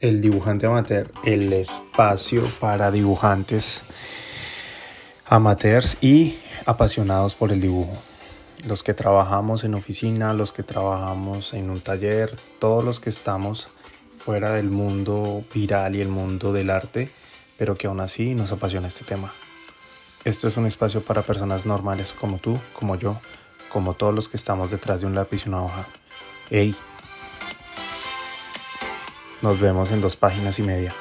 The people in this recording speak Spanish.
El dibujante amateur, el espacio para dibujantes amateurs y apasionados por el dibujo. Los que trabajamos en oficina, los que trabajamos en un taller, todos los que estamos fuera del mundo viral y el mundo del arte, pero que aún así nos apasiona este tema. Esto es un espacio para personas normales como tú, como yo, como todos los que estamos detrás de un lápiz y una hoja. ¡Ey! Nos vemos en dos páginas y media.